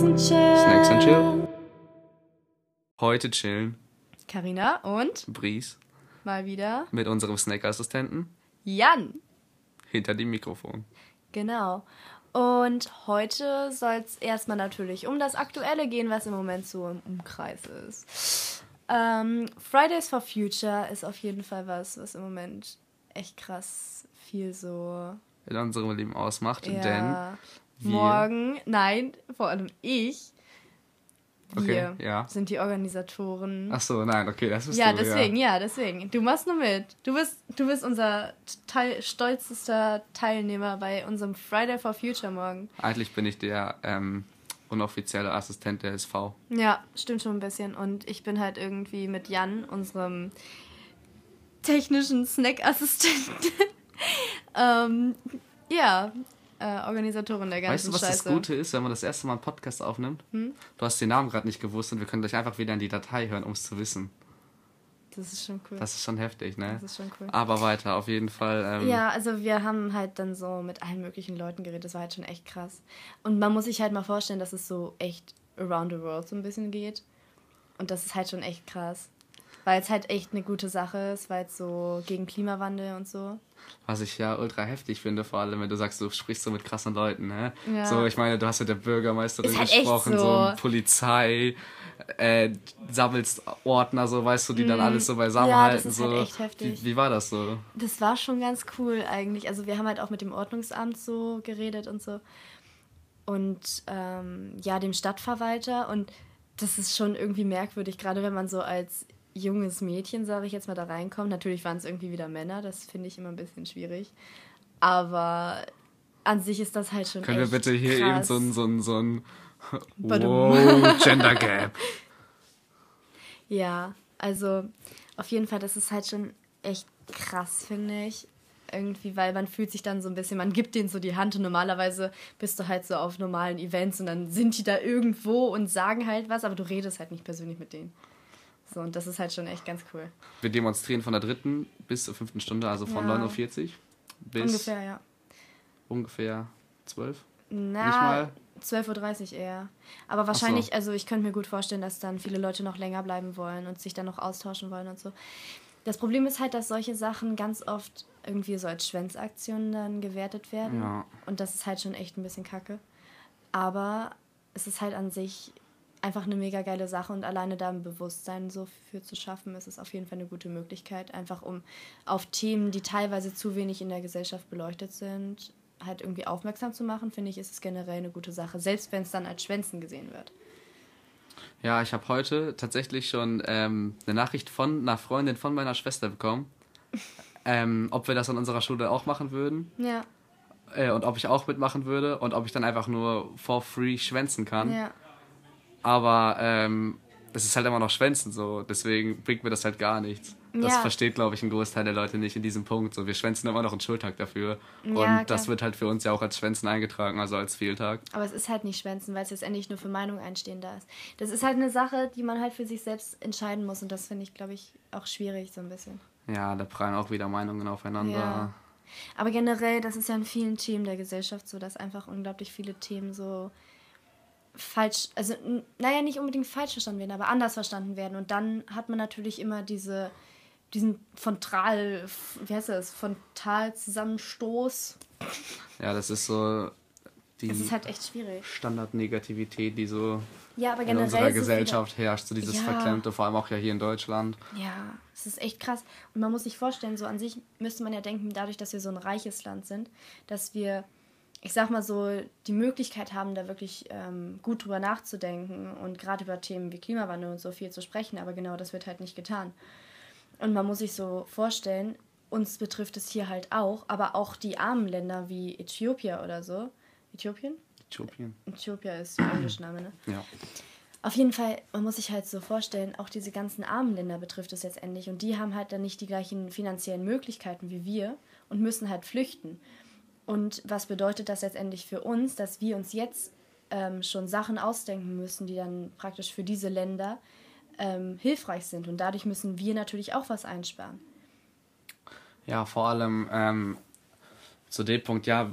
Snacks and Chill. Snacks and Chill. Heute chillen Carina und Bries mal wieder mit unserem Snackassistenten Jan. hinter dem Mikrofon. Genau. Und heute soll es erstmal natürlich um das Aktuelle gehen, was im Moment so im Umkreis ist. Ähm, Fridays for Future ist auf jeden Fall was, was im Moment echt krass viel so. In unserem Leben ausmacht, denn Ja, wir- morgen, nein, vor allem ich, wir Okay, ja. sind die Organisatoren. Ach so, nein, okay, das bist Ja, du. deswegen, ja. deswegen. Du machst nur mit. Du bist, du bist unser teil, stolzester Teilnehmer bei unserem Friday for Future morgen. Eigentlich bin ich der ähm, unoffizielle Assistent der SV. Ja, stimmt schon ein bisschen. Und ich bin halt irgendwie mit Jan, unserem technischen Snack-Assistenten, ähm, ja, äh, Organisatorin der ganzen Weißt du, was Scheiße. das Gute ist, wenn man das erste Mal einen Podcast aufnimmt? Hm? Du hast den Namen gerade nicht gewusst und wir können gleich einfach wieder in die Datei hören, um es zu wissen. Das ist schon cool. Das ist schon heftig, ne? Das ist schon cool. Aber weiter, auf jeden Fall. Ähm, Ja, also wir haben halt dann so mit allen möglichen Leuten geredet. Das war halt schon echt krass. Und man muss sich halt mal vorstellen, dass es so echt around the world so ein bisschen geht. Und das ist halt schon echt krass. Weil es halt echt eine gute Sache ist, weil es so gegen Klimawandel und so. Was ich ja ultra heftig finde, vor allem, wenn du sagst, du sprichst so mit krassen Leuten, ne? Ja. So, ich meine, du hast mit der Bürgermeisterin Ist halt gesprochen, so. so. Polizei, äh, sammelst Ordner, so, weißt du, die dann alles so beisammen Mhm. Ja, das ist so. halt echt heftig. Wie, wie war das so? Das war schon ganz cool eigentlich. Also wir haben halt auch mit dem Ordnungsamt so geredet und so. Und ähm, ja, dem Stadtverwalter. Und das ist schon irgendwie merkwürdig, gerade wenn man so als junges Mädchen, sage ich jetzt mal, da reinkommt. Natürlich waren es irgendwie wieder Männer, das finde ich immer ein bisschen schwierig. Aber an sich ist das halt schon Können wir bitte hier krass. eben so ein, so ein, so ein wow, Gender Gap. Ja, also auf jeden Fall, das ist halt schon echt krass, finde ich. Irgendwie, weil man fühlt sich dann so ein bisschen, man gibt denen so die Hand und normalerweise bist du halt so auf normalen Events und dann sind die da irgendwo und sagen halt was, aber du redest halt nicht persönlich mit denen. So, und das ist halt schon echt ganz cool. Wir demonstrieren von der dritten bis zur fünften Stunde, also von Ja. 9.40 Uhr bis Ungefähr, ja. ungefähr 12 Na, Nicht mal? 12.30 Uhr eher. Aber wahrscheinlich, also ich könnte mir gut vorstellen, dass dann viele Leute noch länger bleiben wollen und sich dann noch austauschen wollen und so. Das Problem ist halt, dass solche Sachen ganz oft irgendwie so als Schwänzaktionen dann gewertet werden. Ja. Und das ist halt schon echt ein bisschen kacke. Aber es ist halt an sich einfach eine mega geile Sache und alleine da ein Bewusstsein so für zu schaffen, ist es auf jeden Fall eine gute Möglichkeit, einfach um auf Themen, die teilweise zu wenig in der Gesellschaft beleuchtet sind, halt irgendwie aufmerksam zu machen, finde ich, ist es generell eine gute Sache, selbst wenn es dann als Schwänzen gesehen wird. Ja, ich habe heute tatsächlich schon ähm, eine Nachricht von einer Freundin von meiner Schwester bekommen, ähm, ob wir das an unserer Schule auch machen würden Ja, äh, und ob ich auch mitmachen würde und ob ich dann einfach nur for free schwänzen kann. ja. Aber ähm, es ist halt immer noch Schwänzen so, deswegen bringt mir das halt gar nichts. Das Ja. versteht, glaube ich, ein Großteil der Leute nicht in diesem Punkt. So, wir schwänzen immer noch einen Schultag dafür. Ja, und das klar. wird halt für uns ja auch als Schwänzen eingetragen, also als Fehltag. Aber es ist halt nicht Schwänzen, weil es letztendlich nur für Meinung einstehen da ist. Das ist halt eine Sache, die man halt für sich selbst entscheiden muss und das finde ich, glaube ich, auch schwierig so ein bisschen. Ja, da prallen auch wieder Meinungen aufeinander. Ja. Aber generell, das ist ja in vielen Themen der Gesellschaft so, dass einfach unglaublich viele Themen so falsch, also naja, nicht unbedingt falsch verstanden werden, aber anders verstanden werden. Und dann hat man natürlich immer diese, diesen Frontal, wie heißt das, Frontalzusammenstoß. Ja, das ist so die Das ist halt echt schwierig. Standardnegativität, die so Ja, aber in unserer Gesellschaft herrscht, so dieses Ja. Verklemmte, vor allem auch ja hier in Deutschland. Wieder, ja, es ist echt krass. Und man muss sich vorstellen, so an sich müsste man ja denken, dadurch, dass wir so ein reiches Land sind, dass wir, ich sag mal so, die Möglichkeit haben, da wirklich ähm, gut drüber nachzudenken und gerade über Themen wie Klimawandel und so viel zu sprechen. Aber genau das wird halt nicht getan. Und man muss sich so vorstellen, uns betrifft es hier halt auch, aber auch die armen Länder wie Äthiopien oder so. Äthiopien? Äthiopien. Äthiopien ist der englische Name, ne? Ja. Auf jeden Fall, man muss sich halt so vorstellen, auch diese ganzen armen Länder betrifft es letztendlich und die haben halt dann nicht die gleichen finanziellen Möglichkeiten wie wir und müssen halt flüchten. Und was bedeutet das letztendlich für uns, dass wir uns jetzt ähm, schon Sachen ausdenken müssen, die dann praktisch für diese Länder ähm, hilfreich sind und dadurch müssen wir natürlich auch was einsparen. Ja, vor allem ähm, zu dem Punkt, ja,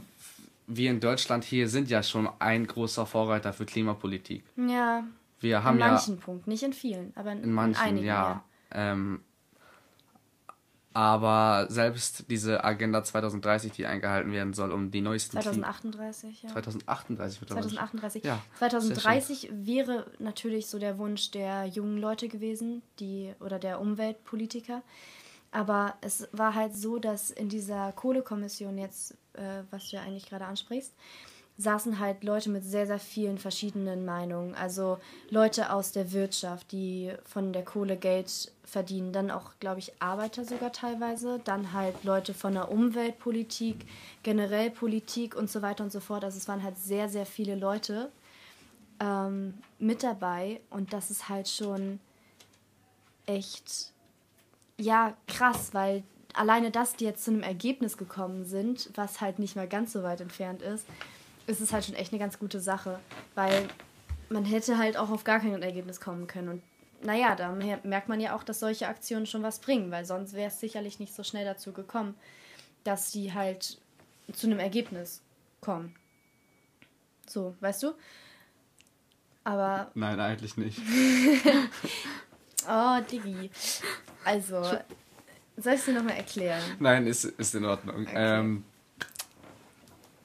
wir in Deutschland hier sind ja schon ein großer Vorreiter für Klimapolitik. Ja. Wir haben in manchen ja, Punkten, nicht in vielen, aber in, in manchen, in einigen, ja. ja. Ähm, aber selbst diese Agenda 2030, die eingehalten werden soll, um die neuesten 2038, ja. 2038 wird 2038. Ja, 2030 wäre natürlich so der Wunsch der jungen Leute gewesen, die oder der Umweltpolitiker. Aber es war halt so, dass in dieser Kohlekommission jetzt, äh, was du ja eigentlich gerade ansprichst, saßen halt Leute mit sehr, sehr vielen verschiedenen Meinungen. Also Leute aus der Wirtschaft, die von der Kohle Geld verdienen. Dann auch, glaube ich, Arbeiter sogar teilweise. Dann halt Leute von der Umweltpolitik, generell Politik und so weiter und so fort. Also es waren halt sehr, sehr viele Leute ähm, mit dabei. Und das ist halt schon echt, ja, krass, weil alleine, dass die jetzt zu einem Ergebnis gekommen sind, was halt nicht mal ganz so weit entfernt ist, ist es halt schon echt eine ganz gute Sache, weil man hätte halt auch auf gar kein Ergebnis kommen können. Und naja, da merkt man ja auch, dass solche Aktionen schon was bringen, weil sonst wäre es sicherlich nicht so schnell dazu gekommen, dass die halt zu einem Ergebnis kommen. So, weißt du? Aber. Nein, eigentlich nicht. oh, Diggi. Also, soll ich es dir nochmal erklären? Nein, ist, ist in Ordnung. Okay. Ähm,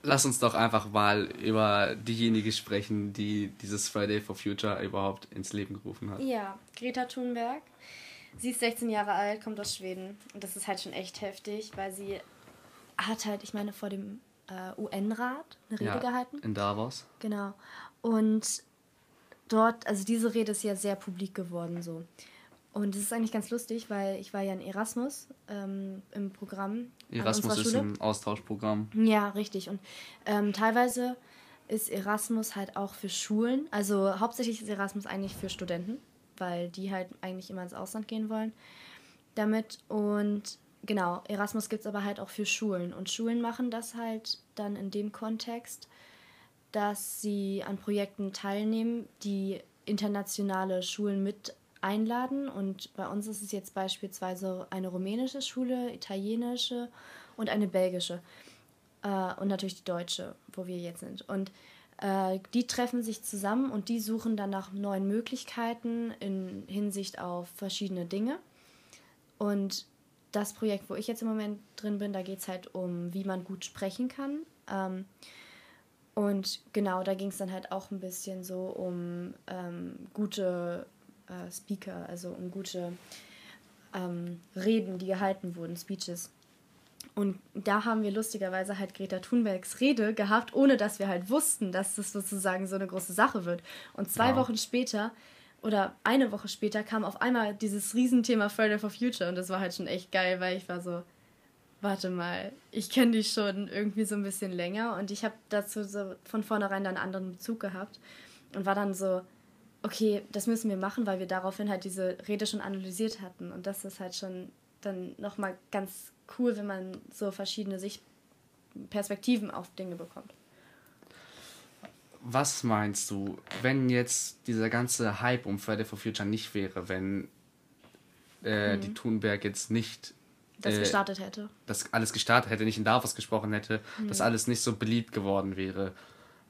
lass uns doch einfach mal über diejenige sprechen, die dieses Friday for Future überhaupt ins Leben gerufen hat. Ja, Greta Thunberg. Sie ist 16 Jahre alt, kommt aus Schweden. Und das ist halt schon echt heftig, weil sie hat halt, ich meine, vor dem äh, UN-Rat eine Rede ja, gehalten. In Davos. Genau. Und dort, also diese Rede ist ja sehr publik geworden so. Und es ist eigentlich ganz lustig, weil ich war ja in Erasmus ähm, im Programm. Erasmus ist ein Austauschprogramm. Ja, richtig. Und ähm, teilweise ist Erasmus halt auch für Schulen. Also hauptsächlich ist Erasmus eigentlich für Studenten, weil die halt eigentlich immer ins Ausland gehen wollen damit. Und genau, Erasmus gibt es aber halt auch für Schulen. Und Schulen machen das halt dann in dem Kontext, dass sie an Projekten teilnehmen, die internationale Schulen mit einladen. Und bei uns ist es jetzt beispielsweise eine rumänische Schule, italienische und eine belgische. Äh, und natürlich die deutsche, wo wir jetzt sind. Und äh, die treffen sich zusammen und die suchen dann nach neuen Möglichkeiten in Hinsicht auf verschiedene Dinge. Und das Projekt, wo ich jetzt im Moment drin bin, da geht es halt um, wie man gut sprechen kann. Ähm, und genau, da ging es dann halt auch ein bisschen so um ähm, gute äh, Speaker, also um gute ähm, Reden, die gehalten wurden, Speeches. Und da haben wir lustigerweise halt Greta Thunbergs Rede gehabt, ohne dass wir halt wussten, dass das sozusagen so eine große Sache wird. Und zwei wow. Wochen später oder eine Woche später kam auf einmal dieses Riesenthema Friday for Future und das war halt schon echt geil, weil ich war so, warte mal, ich kenne die schon irgendwie so ein bisschen länger und ich habe dazu so von vornherein dann einen anderen Bezug gehabt und war dann so, okay, das müssen wir machen, weil wir daraufhin halt diese Rede schon analysiert hatten. Und das ist halt schon dann nochmal ganz cool, wenn man so verschiedene Sicht Perspektiven auf Dinge bekommt. Was meinst du, wenn jetzt dieser ganze Hype um Friday for Future nicht wäre, wenn äh, mhm. die Thunberg jetzt nicht das äh, gestartet hätte. Das alles gestartet hätte, nicht in Davos gesprochen hätte, mhm. dass alles nicht so beliebt geworden wäre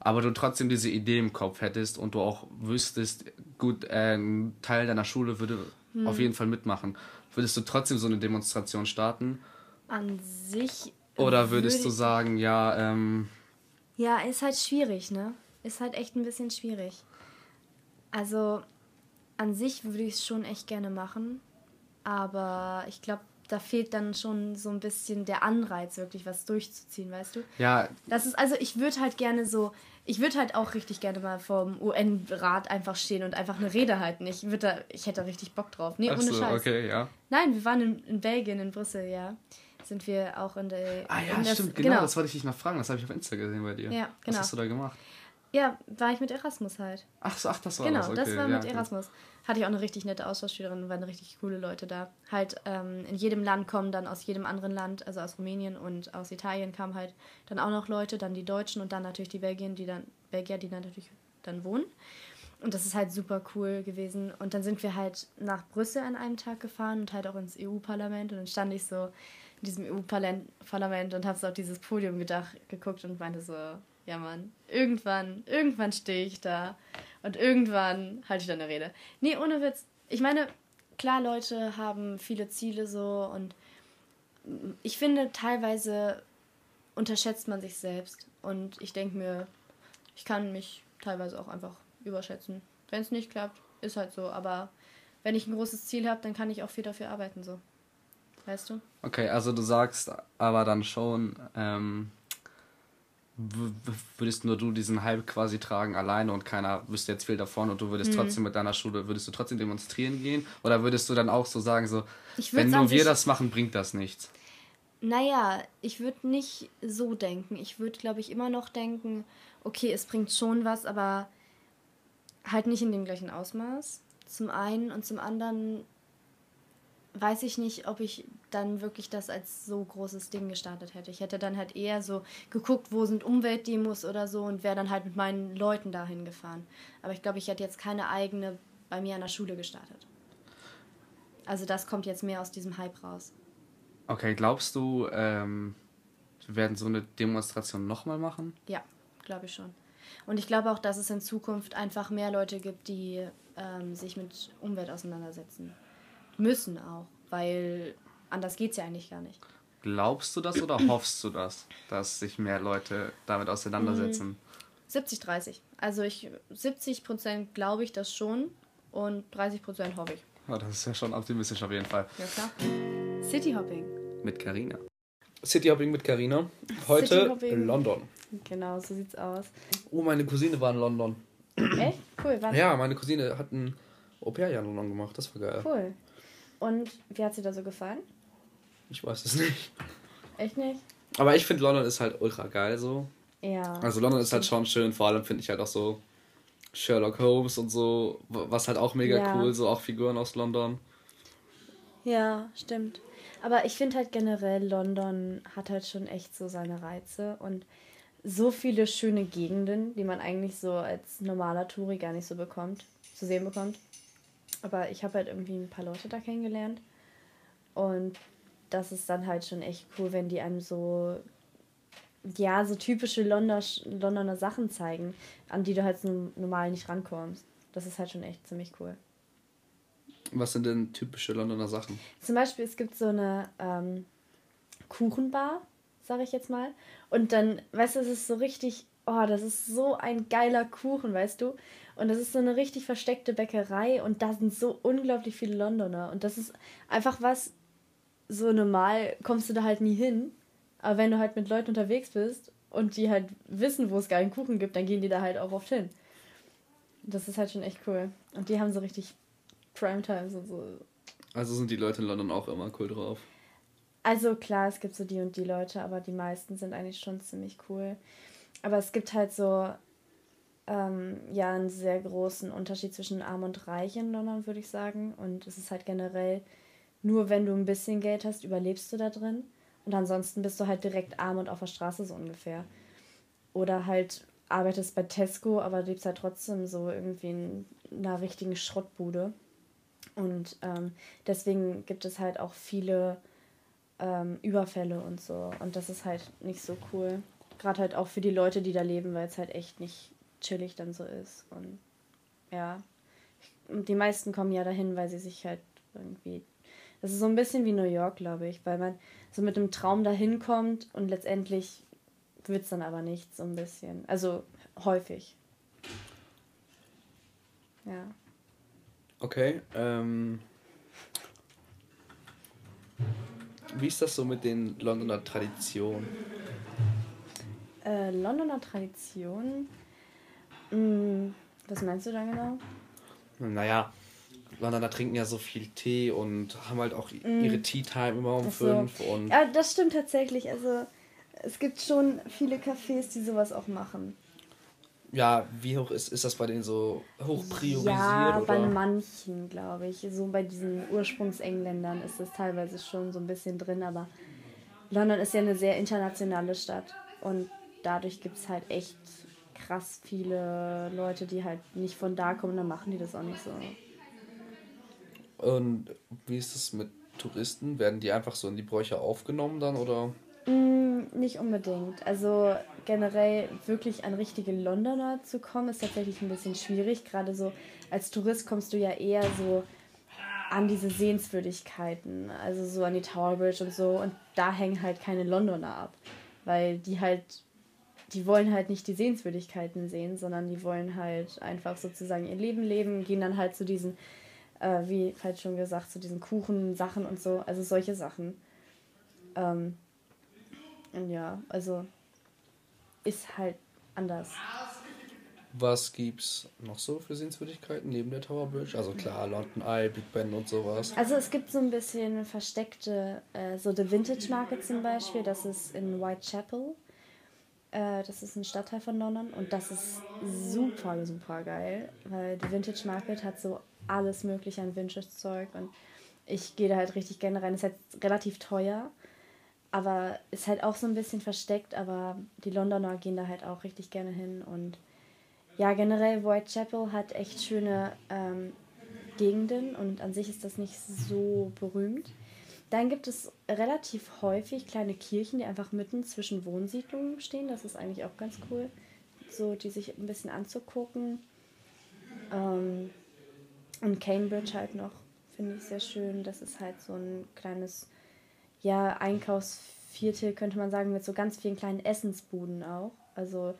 aber du trotzdem diese Idee im Kopf hättest und du auch wüsstest, gut, äh, ein Teil deiner Schule würde hm. auf jeden Fall mitmachen, würdest du trotzdem so eine Demonstration starten? An sich. Oder würdest würd du sagen, ja, ähm. Ja, ist halt schwierig, ne? Ist halt echt ein bisschen schwierig. Also, an sich würde ich es schon echt gerne machen, aber ich glaube, da fehlt dann schon so ein bisschen der Anreiz, wirklich was durchzuziehen, weißt du? Ja. Das ist, also ich würde halt gerne so, ich würde halt auch richtig gerne mal vom UN-Rat einfach stehen und einfach eine Rede halten. Ich, würde da, ich hätte da richtig Bock drauf. Nee, Ach ohne so, Scheiß. okay, ja. Nein, wir waren in, in Belgien, in Brüssel, ja. Sind wir auch in der. Ah ja, das, stimmt, genau, genau, das wollte ich dich noch fragen. Das habe ich auf Insta gesehen bei dir. Ja, genau. Was hast du da gemacht? Ja, war ich mit Erasmus halt. Ach so, ach, das war genau, das. Genau, okay. das war mit ja, Erasmus. Hatte ich auch eine richtig nette Austauschschülerin, waren richtig coole Leute da. Halt, ähm, in jedem Land kommen dann aus jedem anderen Land, also aus Rumänien und aus Italien kamen halt dann auch noch Leute, dann die Deutschen und dann natürlich die Belgier, die dann, Belgier, die dann natürlich dann wohnen. Und das ist halt super cool gewesen. Und dann sind wir halt nach Brüssel an einem Tag gefahren und halt auch ins EU-Parlament. Und dann stand ich so in diesem EU-Parlament und habe so auf dieses Podium gedacht, geguckt und meinte so, Ja, Mann. Irgendwann, irgendwann stehe ich da. Und irgendwann halte ich dann eine Rede. Nee, ohne Witz. Ich meine, klar, Leute haben viele Ziele so und ich finde, teilweise unterschätzt man sich selbst. Und ich denke mir, ich kann mich teilweise auch einfach überschätzen. Wenn es nicht klappt, ist halt so. Aber wenn ich ein großes Ziel habe, dann kann ich auch viel dafür arbeiten, so. Weißt du? Okay, also du sagst aber dann schon, ähm, würdest nur du diesen Hype quasi tragen alleine und keiner wüsste jetzt viel davon und du würdest mhm. trotzdem mit deiner Schule, würdest du trotzdem demonstrieren gehen? Oder würdest du dann auch so sagen, so, wenn nur wir das machen, bringt das nichts? Naja, ich würde nicht so denken. Ich würde, glaube ich, immer noch denken, okay, es bringt schon was, aber halt nicht in dem gleichen Ausmaß. Zum einen und zum anderen weiß ich nicht, ob ich dann wirklich das als so großes Ding gestartet hätte. Ich hätte dann halt eher so geguckt, wo sind Umweltdemos oder so und wäre dann halt mit meinen Leuten dahin gefahren. Aber ich glaube, ich hätte jetzt keine eigene bei mir an der Schule gestartet. Also das kommt jetzt mehr aus diesem Hype raus. Okay, glaubst du, ähm, wir werden so eine Demonstration nochmal machen? Ja, glaube ich schon. Und ich glaube auch, dass es in Zukunft einfach mehr Leute gibt, die ähm, sich mit Umwelt auseinandersetzen müssen auch, weil anders geht es ja eigentlich gar nicht. Glaubst du das oder hoffst du das, dass sich mehr Leute damit auseinandersetzen? 70, mm, 30. Also ich 70 Prozent glaube ich das schon und 30 Prozent hoffe ich. Oh, das ist ja schon optimistisch auf jeden Fall. Ja klar. Cityhopping. Mit Carina. Cityhopping mit Carina. Heute in London. Genau, so sieht's aus. Oh, meine Cousine war in London. Echt? Cool, wann? Ja, meine Cousine hat ein Au-pair-Jahr in London gemacht. Das war geil. Cool. Und wie hat sie da so gefallen? Ich weiß es nicht. Echt nicht? Aber ich finde London ist halt ultra geil so. Ja. Also London ist halt schon schön, vor allem finde ich halt auch so Sherlock Holmes und so, was halt auch mega ja. cool, so auch Figuren aus London. Ja, stimmt. Aber ich finde halt generell, London hat halt schon echt so seine Reize und so viele schöne Gegenden, die man eigentlich so als normaler Touri gar nicht so bekommt, zu sehen bekommt. Aber ich habe halt irgendwie ein paar Leute da kennengelernt. Und das ist dann halt schon echt cool, wenn die einem so, ja, so typische Londer, Londoner Sachen zeigen, an die du halt normal nicht rankommst. Das ist halt schon echt ziemlich cool. Was sind denn typische Londoner Sachen? Zum Beispiel, es gibt so eine ähm, Kuchenbar, sage ich jetzt mal. Und dann, weißt du, es ist so richtig, oh, das ist so ein geiler Kuchen, weißt du? Und das ist so eine richtig versteckte Bäckerei und da sind so unglaublich viele Londoner. Und das ist einfach was, so normal kommst du da halt nie hin. Aber wenn du halt mit Leuten unterwegs bist und die halt wissen, wo es geilen Kuchen gibt, dann gehen die da halt auch oft hin. Das ist halt schon echt cool. Und die haben so richtig Primetimes und so. Also sind die Leute in London auch immer cool drauf? Also klar, es gibt so die und die Leute, aber die meisten sind eigentlich schon ziemlich cool. Aber es gibt halt so ähm, ja einen sehr großen Unterschied zwischen Arm und Reich in London, würde ich sagen. Und es ist halt generell, nur wenn du ein bisschen Geld hast, überlebst du da drin. Und ansonsten bist du halt direkt arm und auf der Straße so ungefähr. Oder halt arbeitest bei Tesco, aber lebst halt trotzdem so irgendwie in einer richtigen Schrottbude. Und ähm, deswegen gibt es halt auch viele ähm, Überfälle und so. Und das ist halt nicht so cool. Gerade halt auch für die Leute, die da leben, weil es halt echt nicht chillig dann so ist. Und ja, und die meisten kommen ja dahin, weil sie sich halt irgendwie. Das ist so ein bisschen wie New York, glaube ich, weil man so mit dem Traum dahin kommt und letztendlich wird es dann aber nicht so ein bisschen. Also häufig. Ja. Okay. Ähm, wie ist das so mit den Londoner Traditionen? Äh, Londoner Traditionen? Hm, was meinst du da genau? Naja, Londoner trinken ja so viel Tee und haben halt auch mm. ihre Tea Time immer um so. fünf. Und ja, das stimmt tatsächlich. Also es gibt schon viele Cafés, die sowas auch machen. Ja, wie hoch ist, ist das bei denen so hoch priorisiert? Ja, oder? bei manchen, glaube ich. So bei diesen Ursprungsengländern ist das teilweise schon so ein bisschen drin, aber London ist ja eine sehr internationale Stadt und dadurch gibt es halt echt krass viele Leute, die halt nicht von da kommen, dann machen die das auch nicht so. Und wie ist es mit Touristen? Werden die einfach so in die Bräuche aufgenommen dann oder? Mm, nicht unbedingt. Also generell wirklich an richtige Londoner zu kommen, ist tatsächlich ein bisschen schwierig. Gerade so als Tourist kommst du ja eher so an diese Sehenswürdigkeiten, also so an die Tower Bridge und so. Und da hängen halt keine Londoner ab, weil die halt, die wollen halt nicht die Sehenswürdigkeiten sehen, sondern die wollen halt einfach sozusagen ihr Leben leben, gehen dann halt zu diesen, äh, wie halt schon gesagt, zu diesen Kuchen-Sachen und so, also solche Sachen. Ähm, und ja, also ist halt anders. Was gibt's noch so für Sehenswürdigkeiten neben der Tower Bridge? Also klar, London Eye, Big Ben und sowas. Also es gibt so ein bisschen versteckte, äh, so The Vintage Market zum Beispiel, das ist in Whitechapel. Äh, das ist ein Stadtteil von London und das ist super, super geil, weil The Vintage Market hat so alles mögliche an Vintage-Zeug und ich gehe da halt richtig gerne rein. Ist halt relativ teuer, aber ist halt auch so ein bisschen versteckt, aber die Londoner gehen da halt auch richtig gerne hin und ja, generell Whitechapel hat echt schöne ähm, Gegenden und an sich ist das nicht so berühmt. Dann gibt es relativ häufig kleine Kirchen, die einfach mitten zwischen Wohnsiedlungen stehen. Das ist eigentlich auch ganz cool, so die sich ein bisschen anzugucken. Ähm, und Cambridge halt noch, finde ich sehr schön. Das ist halt so ein kleines, ja, Einkaufsviertel, könnte man sagen, mit so ganz vielen kleinen Essensbuden auch. Also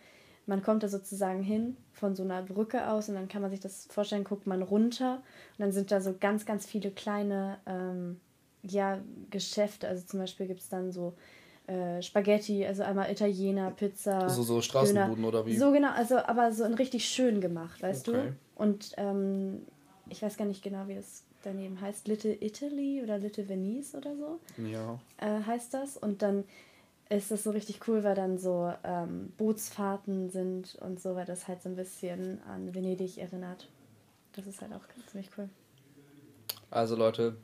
man kommt da sozusagen hin von so einer Brücke aus und dann kann man sich das vorstellen, guckt man runter und dann sind da so ganz, ganz viele kleine ähm, ja, Geschäfte. Also zum Beispiel gibt es dann so äh, Spaghetti, also einmal Italiener, Pizza. So, so Straßenbuden Döner. oder wie? So genau, also aber so in richtig schön gemacht, weißt okay. du? Und ähm, ich weiß gar nicht genau, wie das daneben heißt. Little Italy oder Little Venice oder so. Ja. Äh, heißt das. Und dann ist das so richtig cool, weil dann so ähm, Bootsfahrten sind und so, weil das halt so ein bisschen an Venedig erinnert. Das ist halt auch ziemlich cool. Also Leute,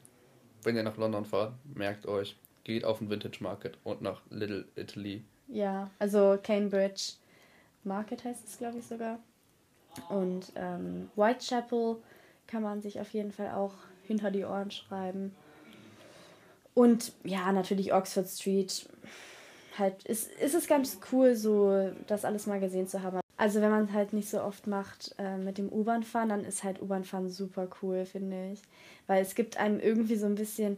wenn ihr nach London fahrt, merkt euch, geht auf den Vintage Market und nach Little Italy. Ja, also Cambridge Market heißt es, glaube ich, sogar. Und ähm, Whitechapel kann man sich auf jeden Fall auch hinter die Ohren schreiben. Und ja, natürlich Oxford Street halt, ist, ist es ganz cool, so das alles mal gesehen zu haben. Also wenn man es halt nicht so oft macht äh, mit dem U-Bahn fahren, dann ist halt U-Bahn fahren super cool, finde ich. Weil es gibt einem irgendwie so ein bisschen,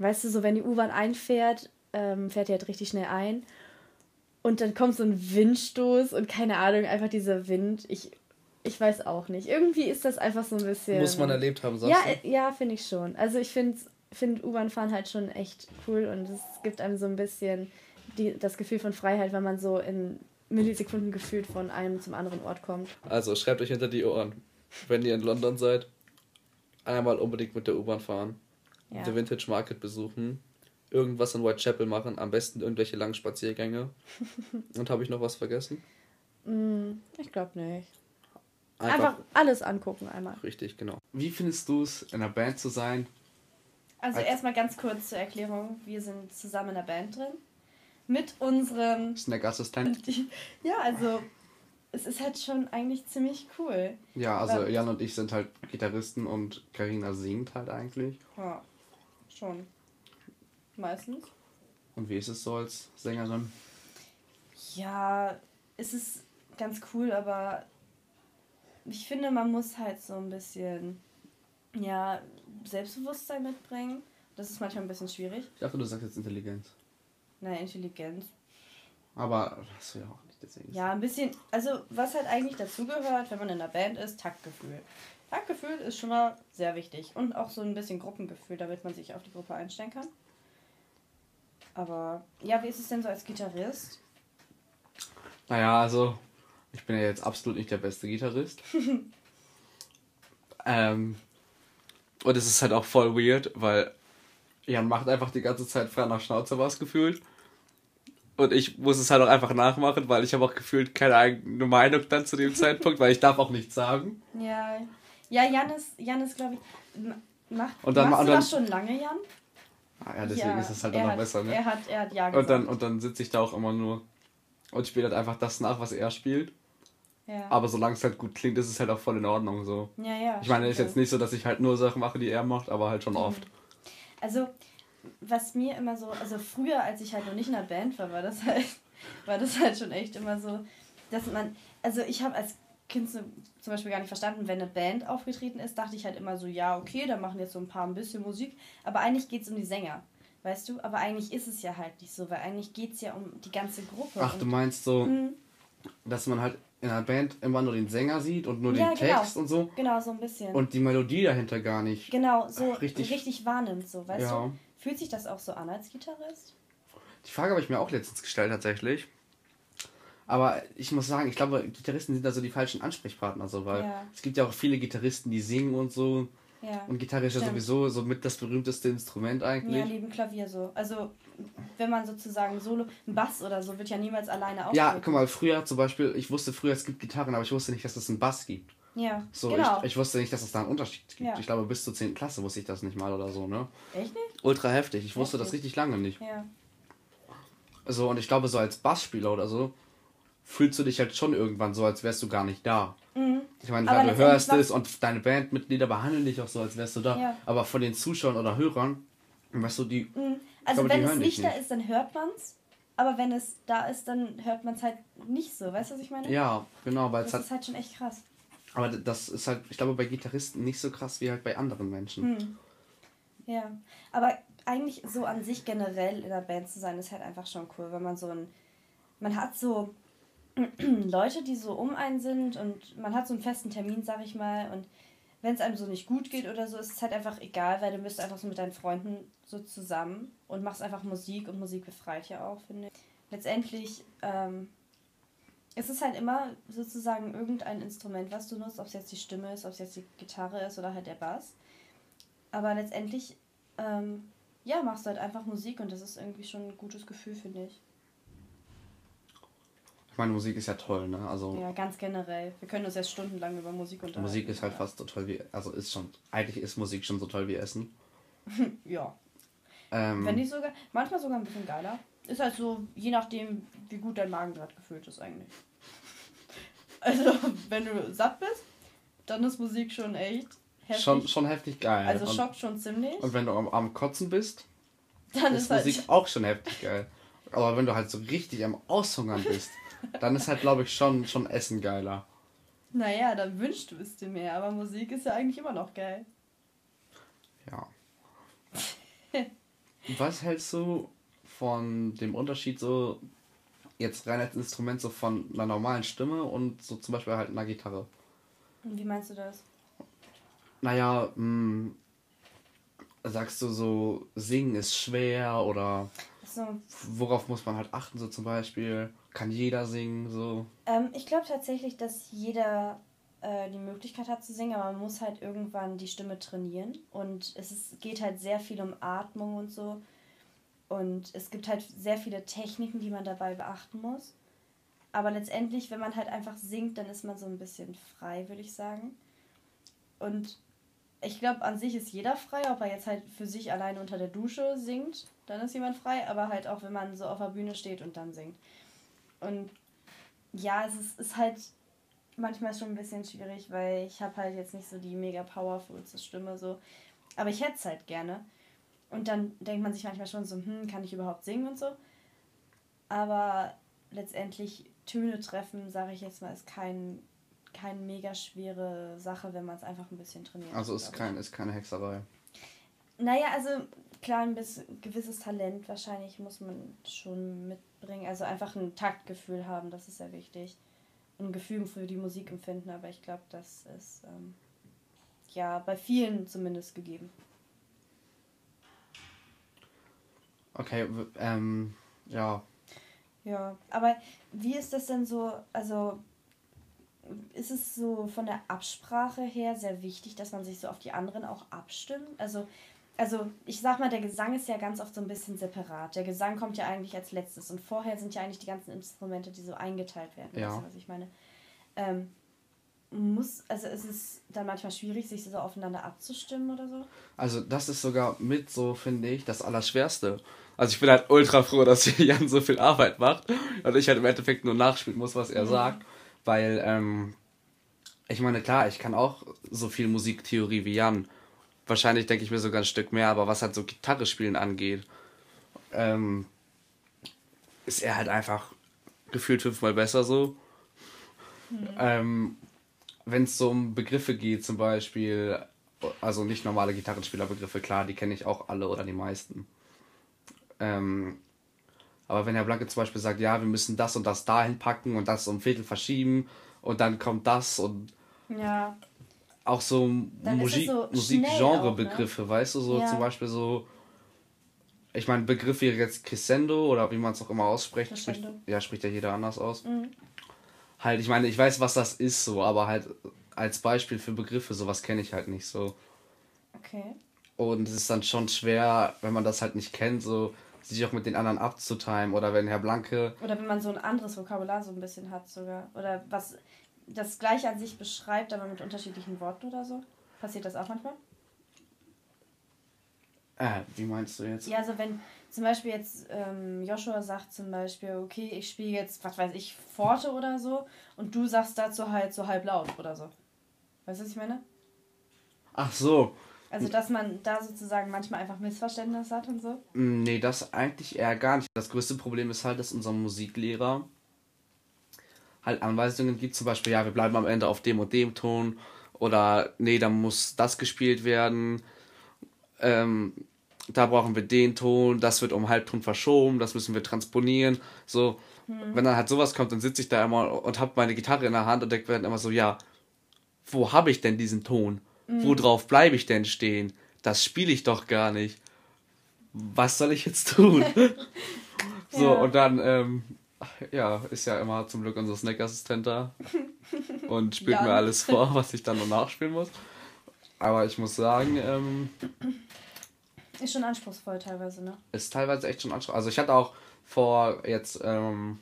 weißt du, so wenn die U-Bahn einfährt, ähm, fährt die halt richtig schnell ein. Und dann kommt so ein Windstoß und keine Ahnung, einfach dieser Wind. Ich, ich weiß auch nicht. Irgendwie ist das einfach so ein bisschen. Muss man erlebt haben, sagst ja, du? Ja, finde ich schon. Also ich finde find U-Bahn fahren halt schon echt cool und es gibt einem so ein bisschen die, das Gefühl von Freiheit, wenn man so in Millisekunden gefühlt von einem zum anderen Ort kommt. Also schreibt euch hinter die Ohren, wenn ihr in London seid, einmal unbedingt mit der U-Bahn fahren, ja. den Vintage Market besuchen, irgendwas in Whitechapel machen, am besten irgendwelche langen Spaziergänge. Und habe ich noch was vergessen? Mm, ich glaube nicht. Einfach, Einfach, alles angucken einmal. Richtig, genau. Wie findest du es, in einer Band zu sein? Also erstmal ganz kurz zur Erklärung. Wir sind zusammen in einer Band drin mit unserem Snack-Assistent. Ja, also es ist halt schon eigentlich ziemlich cool. Ja, also Jan und ich sind halt Gitarristen und Karina singt halt eigentlich. Ja, schon. Meistens. Und wie ist es so als Sängerin? Ja, es ist ganz cool, aber ich finde, man muss halt so ein bisschen ja, Selbstbewusstsein mitbringen. Das ist manchmal ein bisschen schwierig. Ich dachte, du sagst jetzt Intelligenz. Naja, Intelligenz. Aber hast du ja auch nicht deswegen. Ja, ein bisschen. Also, was halt eigentlich dazugehört, wenn man in einer Band ist, Taktgefühl. Taktgefühl ist schon mal sehr wichtig. Und auch so ein bisschen Gruppengefühl, damit man sich auf die Gruppe einstellen kann. Aber ja, wie ist es denn so als Gitarrist? Naja, also, ich bin ja jetzt absolut nicht der beste Gitarrist. ähm, und es ist halt auch voll weird, weil Jan macht einfach die ganze Zeit frei nach Schnauze was gefühlt. Und ich muss es halt auch einfach nachmachen, weil ich habe auch gefühlt keine eigene Meinung dann zu dem Zeitpunkt, weil ich darf auch nichts sagen. Ja, ja Jan ist, Jan ist glaube ich, macht, und dann, machst und du das schon lange, Jan? Ah, ja, deswegen ja, ist es halt dann noch hat, besser, ne? Er hat, er hat ja gesagt. Und dann, und dann sitze ich da auch immer nur und spiele halt einfach das nach, was er spielt. Ja. Aber solange es halt gut klingt, ist es halt auch voll in Ordnung so. Ja, ja. Ich meine, es ist jetzt nicht so, dass ich halt nur Sachen mache, die er macht, aber halt schon mhm. oft. Also, was mir immer so, also früher, als ich halt noch nicht in der Band war, war das halt, war das halt schon echt immer so, dass man, also ich habe als Kind zum Beispiel gar nicht verstanden, wenn eine Band aufgetreten ist, dachte ich halt immer so, ja, okay, da machen jetzt so ein paar ein bisschen Musik, aber eigentlich geht es um die Sänger. Weißt du, aber eigentlich ist es ja halt nicht so, weil eigentlich geht es ja um die ganze Gruppe. Ach, du meinst so, mhm. dass man halt in einer Band immer nur den Sänger sieht und nur ja, den genau. Text und so. Genau, so ein bisschen. Und die Melodie dahinter gar nicht. Genau, so richtig, richtig wahrnimmt, so, weißt ja. du? Fühlt sich das auch so an als Gitarrist? Die Frage habe ich mir auch letztens gestellt, tatsächlich. Aber ich muss sagen, ich glaube, Gitarristen sind da so die falschen Ansprechpartner, so, weil ja. es gibt ja auch viele Gitarristen, die singen und so. Ja, und Gitarre ist ja sowieso so mit das berühmteste Instrument eigentlich. Ja, neben Klavier so. Also, wenn man sozusagen Solo, ein Bass oder so wird ja niemals alleine auftreten. Ja, guck mal, früher zum Beispiel, ich wusste früher, es gibt Gitarren, aber ich wusste nicht, dass es einen Bass gibt. Ja, so, genau. Ich, ich wusste nicht, dass es da einen Unterschied gibt. Ja. Ich glaube, bis zur 10. Klasse wusste ich das nicht mal oder so, ne? Echt nicht? Ultra heftig. Ich wusste das richtig lange nicht. Ja. So, und ich glaube, so als Bassspieler oder so, fühlst du dich halt schon irgendwann so, als wärst du gar nicht da. Mhm. Ich meine, klar, du hörst es und deine Bandmitglieder behandeln dich auch so, als wärst du da. Ja. Aber von den Zuschauern oder Hörern, weißt du, die. Mhm. Also, glaube, wenn es nicht da ist, dann hört man es. Aber wenn es da ist, dann hört man es halt nicht so. Weißt du, was ich meine? Ja, genau. Weil das hat, ist halt schon echt krass. Aber das ist halt, ich glaube, bei Gitarristen nicht so krass wie halt bei anderen Menschen. Mhm. Ja, aber eigentlich so an sich generell in der Band zu sein, ist halt einfach schon cool, wenn man so ein. Man hat so Leute, die so um einen sind und man hat so einen festen Termin, sag ich mal, und wenn es einem so nicht gut geht oder so, ist es halt einfach egal, weil du bist einfach so mit deinen Freunden so zusammen und machst einfach Musik und Musik befreit ja auch, finde ich. Letztendlich ähm, ist es halt immer sozusagen irgendein Instrument, was du nutzt, ob es jetzt die Stimme ist, ob es jetzt die Gitarre ist oder halt der Bass. Aber letztendlich, ähm, ja, machst du halt einfach Musik und das ist irgendwie schon ein gutes Gefühl, finde ich meine, Musik ist ja toll, ne? Also, ja, ganz generell. Wir können uns jetzt stundenlang über Musik unterhalten. Musik ist halt fast so toll wie. Also ist schon. Eigentlich ist Musik schon so toll wie Essen. ja. Ähm, Wenn nicht sogar. Manchmal sogar ein bisschen geiler. Ist halt so, je nachdem, wie gut dein Magen gerade gefüllt ist eigentlich. Also, wenn du satt bist, dann ist Musik schon echt heftig. Schon, schon heftig geil. Also und, schockt schon ziemlich. Und wenn du am, am Kotzen bist, dann ist, ist Musik halt auch schon heftig geil. Aber wenn du halt so richtig am Aushungern bist, dann ist halt, glaube ich, schon, schon Essen geiler. Naja, dann wünschst du es dir mehr, aber Musik ist ja eigentlich immer noch geil. Ja. Was hältst du von dem Unterschied so, jetzt rein als Instrument, so von einer normalen Stimme und so zum Beispiel halt einer Gitarre? Wie meinst du das? Naja, mh, hm, sagst du so, singen ist schwer oder so. worauf muss man halt achten, so zum Beispiel? Kann jeder singen? So? Ähm, ich glaube tatsächlich, dass jeder äh, die Möglichkeit hat zu singen, aber man muss halt irgendwann die Stimme trainieren. Und es ist, geht halt sehr viel um Atmung und so. Und es gibt halt sehr viele Techniken, die man dabei beachten muss. Aber letztendlich, wenn man halt einfach singt, dann ist man so ein bisschen frei, würde ich sagen. Und ich glaube, an sich ist jeder frei, ob er jetzt halt für sich alleine unter der Dusche singt, dann ist jemand frei, aber halt auch, wenn man so auf der Bühne steht und dann singt. Und ja, es ist, ist halt manchmal schon ein bisschen schwierig, weil ich habe halt jetzt nicht so die mega powerfulste Stimme so. Aber ich hätte es halt gerne. Und dann denkt man sich manchmal schon so, hm, kann ich überhaupt singen und so. Aber letztendlich Töne treffen, sage ich jetzt mal, ist kein, keine mega schwere Sache, wenn man es einfach ein bisschen trainiert. Also ist, kein, ist keine Hexerei. Naja, also klar, ein bisschen, gewisses Talent wahrscheinlich muss man schon mitbringen. Also einfach ein Taktgefühl haben, das ist sehr wichtig. Ein Gefühl für die Musik empfinden, aber ich glaube, das ist ähm, ja bei vielen zumindest gegeben. Okay, ähm, ja. Ja, aber wie ist das denn so, also ist es so von der Absprache her sehr wichtig, dass man sich so auf die anderen auch abstimmt? Also also ich sag mal, der Gesang ist ja ganz oft so ein bisschen separat. Der Gesang kommt ja eigentlich als letztes und vorher sind ja eigentlich die ganzen Instrumente, die so eingeteilt werden. Ja. Weißt du, was ich meine? Ähm, muss, also ist es dann manchmal schwierig, sich so aufeinander abzustimmen oder so? Also das ist sogar mit so, finde ich, das Allerschwerste. Also ich bin halt ultra froh, dass Jan so viel Arbeit macht und ich halt im Endeffekt nur nachspielen muss, was er mhm. sagt, weil, ähm, ich meine, klar, ich kann auch so viel Musiktheorie wie Jan, wahrscheinlich denke ich mir sogar ein Stück mehr, aber was halt so Gitarre spielen angeht, ähm, ist er halt einfach gefühlt fünfmal besser so. Mhm. Ähm, Wenn es so um Begriffe geht, zum Beispiel, also nicht normale Gitarrenspielerbegriffe, klar, die kenne ich auch alle oder die meisten. Ähm, aber wenn Herr Blanke zum Beispiel sagt, ja, wir müssen das und das dahin packen und das um Viertel verschieben und dann kommt das und ja. auch so Musik, so Musikgenrebegriffe, ne? weißt du, so ja. zum Beispiel so, ich meine, Begriff wäre jetzt Crescendo oder wie man es auch immer ausspricht, spricht, ja, spricht ja jeder anders aus. Mhm. Halt, ich meine, ich weiß, was das ist, so, aber halt als Beispiel für Begriffe, sowas kenne ich halt nicht so. Okay. Und es ist dann schon schwer, wenn man das halt nicht kennt, so sich auch mit den anderen abzutimen oder wenn Herr Blanke. Oder wenn man so ein anderes Vokabular so ein bisschen hat sogar. Oder was das gleiche an sich beschreibt, aber mit unterschiedlichen Worten oder so. Passiert das auch manchmal? Äh, wie meinst du jetzt? Ja, also wenn zum Beispiel jetzt ähm, Joshua sagt zum Beispiel, okay, ich spiele jetzt, was weiß ich, Forte oder so und du sagst dazu halt so halb laut oder so. Weißt du, was ich meine? Ach so. Also, dass man da sozusagen manchmal einfach Missverständnisse hat und so? Mm, nee, das eigentlich eher gar nicht. Das größte Problem ist halt, dass unser Musiklehrer halt Anweisungen gibt, zum Beispiel, ja, wir bleiben am Ende auf dem und dem Ton oder nee, da muss das gespielt werden, ähm, da brauchen wir den Ton, das wird um Halbton verschoben, das müssen wir transponieren, so. Hm. Wenn dann halt sowas kommt, dann sitze ich da immer und habe meine Gitarre in der Hand und denke dann immer so, ja, wo habe ich denn diesen Ton? Mhm. Worauf bleibe ich denn stehen? Das spiele ich doch gar nicht. Was soll ich jetzt tun? so, ja. und dann, ähm, ja, ist ja immer zum Glück unser Snackassistent da und spielt ja. mir alles vor, was ich dann noch nachspielen muss. Aber ich muss sagen, ähm, ist schon anspruchsvoll teilweise, ne? Ist teilweise echt schon anspruchsvoll. Also ich hatte auch vor jetzt ähm,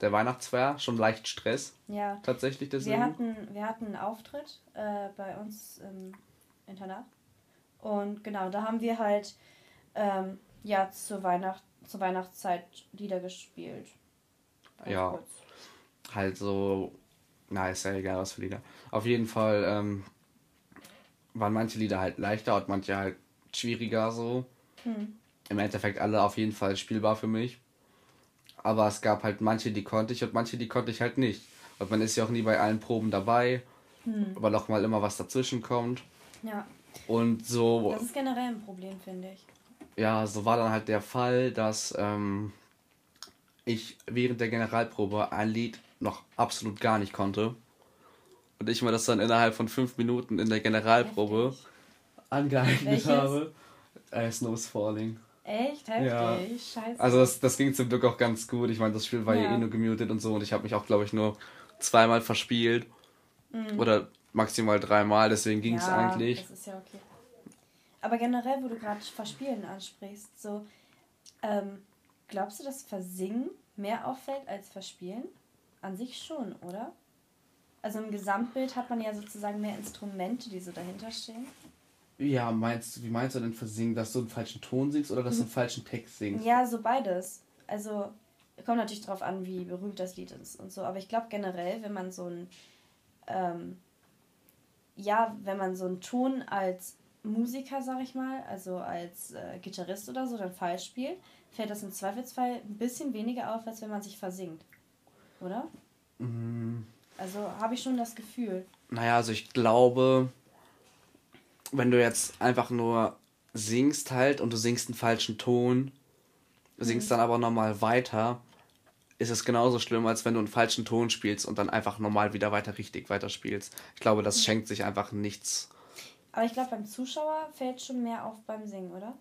der Weihnachtsfeier schon leicht Stress. Ja. Tatsächlich deswegen. Wir hatten, wir hatten einen Auftritt äh, bei uns im Internat. Und genau, da haben wir halt ähm, ja zur, Weihnacht, zur Weihnachtszeit Lieder gespielt. Ganz ja. Kurz. Halt so, na, ist ja egal, was für Lieder. Auf jeden Fall ähm, waren manche Lieder halt leichter und manche halt schwieriger so. Hm. Im Endeffekt alle auf jeden Fall spielbar für mich. Aber es gab halt manche, die konnte ich und manche, die konnte ich halt nicht. Und man ist ja auch nie bei allen Proben dabei, hm. weil auch mal immer was dazwischen kommt. Ja. Und so. Das ist generell ein Problem, finde ich. Ja, so war dann halt der Fall, dass ähm, ich während der Generalprobe ein Lied noch absolut gar nicht konnte. Und ich mir das dann innerhalb von fünf Minuten in der Generalprobe Heftig. Angeeignet Welches? habe. Äh, Snow's Falling. Echt? Heftig? Ja. Scheiße. Also das, das ging zum Glück auch ganz gut. Ich meine, das Spiel war ja eh nur gemutet und so und ich habe mich auch, glaube ich, nur zweimal verspielt. Mhm. Oder maximal dreimal, deswegen ging es ja, eigentlich. Das ist ja okay. Aber generell, wo du gerade Verspielen ansprichst, so, ähm, glaubst du, dass Versingen mehr auffällt als Verspielen? An sich schon, oder? Also im Gesamtbild hat man ja sozusagen mehr Instrumente, die so dahinter stehen. Ja, meinst du, wie meinst du denn versingen, dass du einen falschen Ton singst oder dass du einen falschen Text singst? Ja, so beides. Also, kommt natürlich darauf an, wie berühmt das Lied ist und so. Aber ich glaube generell, wenn man so ein, ähm, ja, wenn man so einen Ton als Musiker, sag ich mal, also als äh, Gitarrist oder so, dann falsch spielt, fällt das im Zweifelsfall ein bisschen weniger auf, als wenn man sich versingt. Oder? Mhm. Also habe ich schon das Gefühl. Naja, also ich glaube, wenn du jetzt einfach nur singst halt und du singst einen falschen Ton, singst mhm. dann aber nochmal weiter, ist es genauso schlimm, als wenn du einen falschen Ton spielst und dann einfach normal wieder weiter richtig weiterspielst. Ich glaube, das mhm. schenkt sich einfach nichts. Aber ich glaube, beim Zuschauer fällt schon mehr auf beim Singen, oder?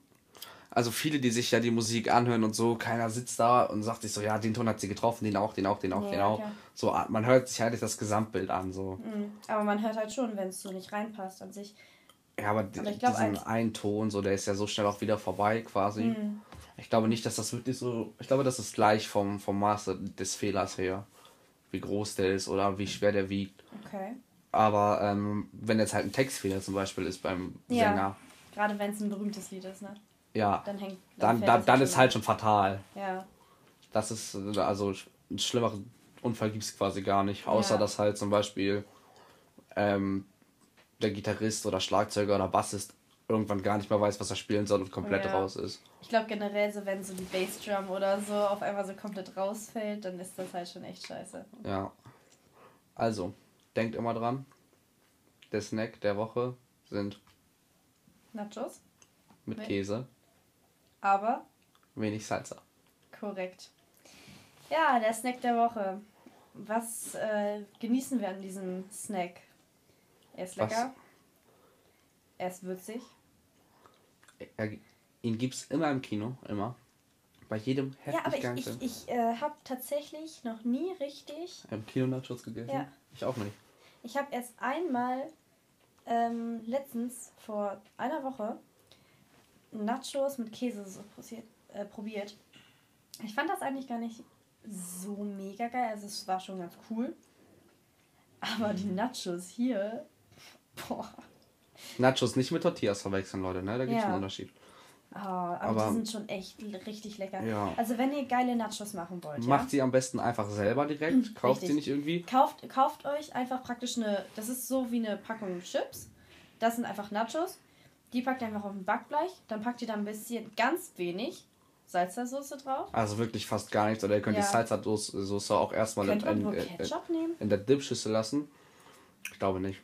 Also viele, die sich ja die Musik anhören und so, keiner sitzt da und sagt sich so, ja, den Ton hat sie getroffen, den auch, den auch, den auch, ja, den auch. Klar. So, man hört sich halt das Gesamtbild an, so. Mhm. Aber man hört halt schon, wenn es so nicht reinpasst an sich. Ja, aber, aber ich glaub, diesen einen Ton, so, der ist ja so schnell auch wieder vorbei quasi. Mhm. Ich glaube nicht, dass das wirklich so. Ich glaube, das ist gleich vom, vom Maße des Fehlers her. Wie groß der ist oder wie schwer der wiegt. Okay. Aber ähm, wenn jetzt halt ein Textfehler zum Beispiel ist beim ja, Sänger. Gerade wenn es ein berühmtes Lied ist, ne? Ja. Dann hängt. Dann, dann, dann, dann ist halt schon fatal. Ja. Das ist, also einen schlimmeren Unfall gibt es quasi gar nicht. Außer ja. dass halt zum Beispiel ähm, der Gitarrist oder Schlagzeuger oder Bassist irgendwann gar nicht mehr weiß, was er spielen soll und komplett Ja. raus ist. Ich glaube generell, so wenn so die Bassdrum oder so auf einmal so komplett rausfällt, dann ist das halt schon echt scheiße. Ja. Also, denkt immer dran, der Snack der Woche sind Nachos, mit Nee. Käse, aber wenig Salsa. korrekt. Ja, der Snack der Woche. Was äh, genießen wir an diesem Snack? Er ist Was? lecker. Er ist würzig. Er, ihn gibt's immer im Kino, immer. Bei jedem Ja, heftig aber ich, ich, ich äh, habe tatsächlich noch nie richtig. Im Kino Nachos gegessen? Ja. Ich auch nicht. Ich habe erst einmal ähm, letztens vor einer Woche Nachos mit Käse so probiert, äh, probiert. Ich fand das eigentlich gar nicht so mega geil. Also es war schon ganz cool. Aber die Nachos hier, boah. Nachos nicht mit Tortillas verwechseln, Leute, ne? Da gibt's Ja. einen Unterschied. Ah, aber, Aber- die sind schon echt richtig lecker. Ja. Also wenn ihr geile Nachos machen wollt, Macht ja, sie am besten einfach selber direkt. Kauft sie Richtig. nicht irgendwie. kauft, kauft euch einfach praktisch eine, das ist so wie eine Packung Chips. Das sind einfach Nachos. Die packt ihr einfach auf ein Backblech. Dann packt ihr da ein bisschen, ganz wenig Salsa-Soße drauf. Also wirklich fast gar nichts. Oder ihr könnt Ja. die Salsa-Soße auch erstmal in, in, in, Ketchup nehmen? in der Dipschüssel lassen. Ich glaube nicht.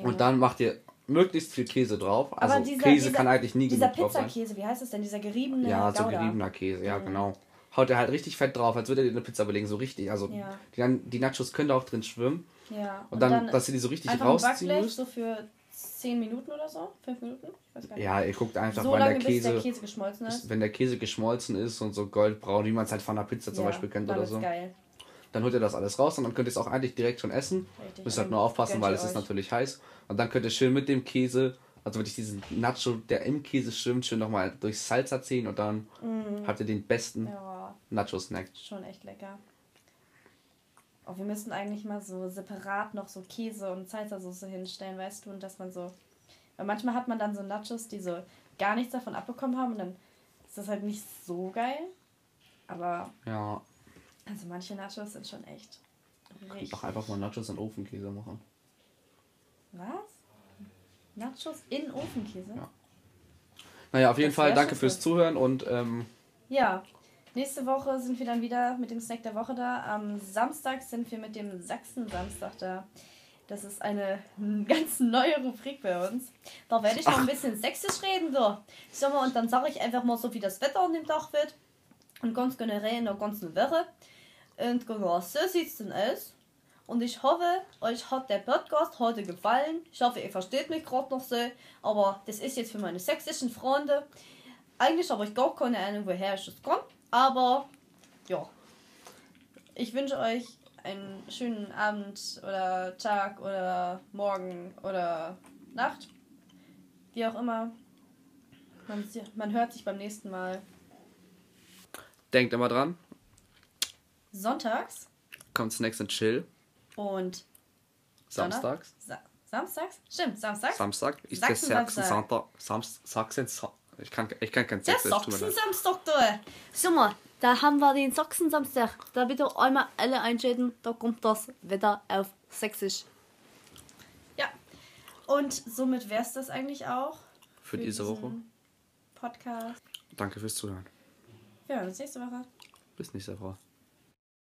Ja. Und dann macht ihr möglichst viel Käse drauf. Also dieser, Käse dieser, kann eigentlich nie Dieser genug sein. Pizzakäse, wie heißt das denn? Dieser geriebene Ja, so Gouda. geriebener Käse, ja Mhm. genau. Haut er halt richtig fett drauf, als würde er dir eine Pizza belegen, so richtig. Also Ja. die, die Nachos können da auch drin schwimmen. Ja. Und, dann, dass ihr die so richtig rausziehen müsst. so für 10 Minuten oder so? 5 Minuten? Ich weiß gar nicht. Ja, ihr guckt einfach, so lange, der bis der Käse, Käse geschmolzen ist. wenn der Käse geschmolzen ist und so goldbraun, wie man es halt von einer Pizza zum Ja, Beispiel kennt dann oder ist so. geil. Dann holt ihr das alles raus und dann könnt ihr es auch eigentlich direkt schon essen. Richtig. Müsst halt nur aufpassen, weil es ist natürlich heiß. Und dann könnt ihr schön mit dem Käse, also wirklich diesen Nacho, der im Käse schwimmt, schön nochmal durch Salsa ziehen und dann habt ihr den besten. Ja, Nacho-Snack. schon echt lecker. Oh, wir müssten eigentlich mal so separat noch so Käse und Salsa-Soße hinstellen, weißt du? Und dass man so. Weil manchmal hat man dann so Nachos, die so gar nichts davon abbekommen haben und dann ist das halt nicht so geil. Aber Ja, also manche Nachos sind schon echt. Richtig. doch einfach mal Nachos und Ofenkäse machen. Was? Nachos in Ofenkäse? Ja. Naja, auf jeden Das Fall danke fürs. Zuhören und ähm, Ja, nächste Woche sind wir dann wieder mit dem Snack der Woche da. Am Samstag sind wir mit dem Sachsen-Samstag da. Das ist eine ganz neue Rubrik bei uns. Da werde ich mal ein bisschen sächsisch reden. So. Sag mal, und dann sage ich einfach mal so, wie das Wetter an dem Tag wird. Und ganz generell in der ganzen Woche. Und genau, so sieht es dann aus. Und ich hoffe, euch hat der Podcast heute gefallen. Ich hoffe, ihr versteht mich gerade noch so. Aber das ist jetzt für meine sächsischen Freunde. Eigentlich habe ich gar keine Ahnung, woher ich das komme. Aber ja. Ich wünsche euch einen schönen Abend oder Tag oder Morgen oder Nacht. Wie auch immer. Man, man hört sich beim nächsten Mal denkt immer dran, sonntags kommt Snacks and Chill. und Samstags. Sa samstags? Stimmt, samstags. Samstag ist der Sachsen-Samstag. Sachsen-Samstag. Samst- Sachsen ich kann, ich kann kein Der Sächsisch. tut mir leid. Sachsen-Samstag, du. Schau mal, da haben wir den Sachsen-Samstag. Da bitte einmal alle einschalten, da kommt das Wetter auf Sächsisch. Ja, und somit wäre es das eigentlich auch. Für diese diesen Woche. Podcast. Danke fürs Zuhören. Hören uns nächste Woche. Bis nächste Woche.